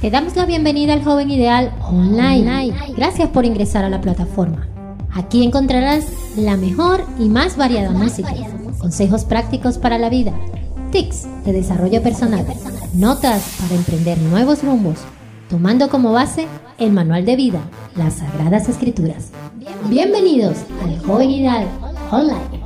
Te damos la bienvenida al Joven Ideal Online. Gracias por ingresar a la plataforma. Aquí encontrarás la mejor y más variada música, consejos prácticos para la vida, tics de desarrollo personal, notas para emprender nuevos rumbos, tomando como base el manual de vida, las sagradas escrituras. Bienvenidos al Joven Ideal Online.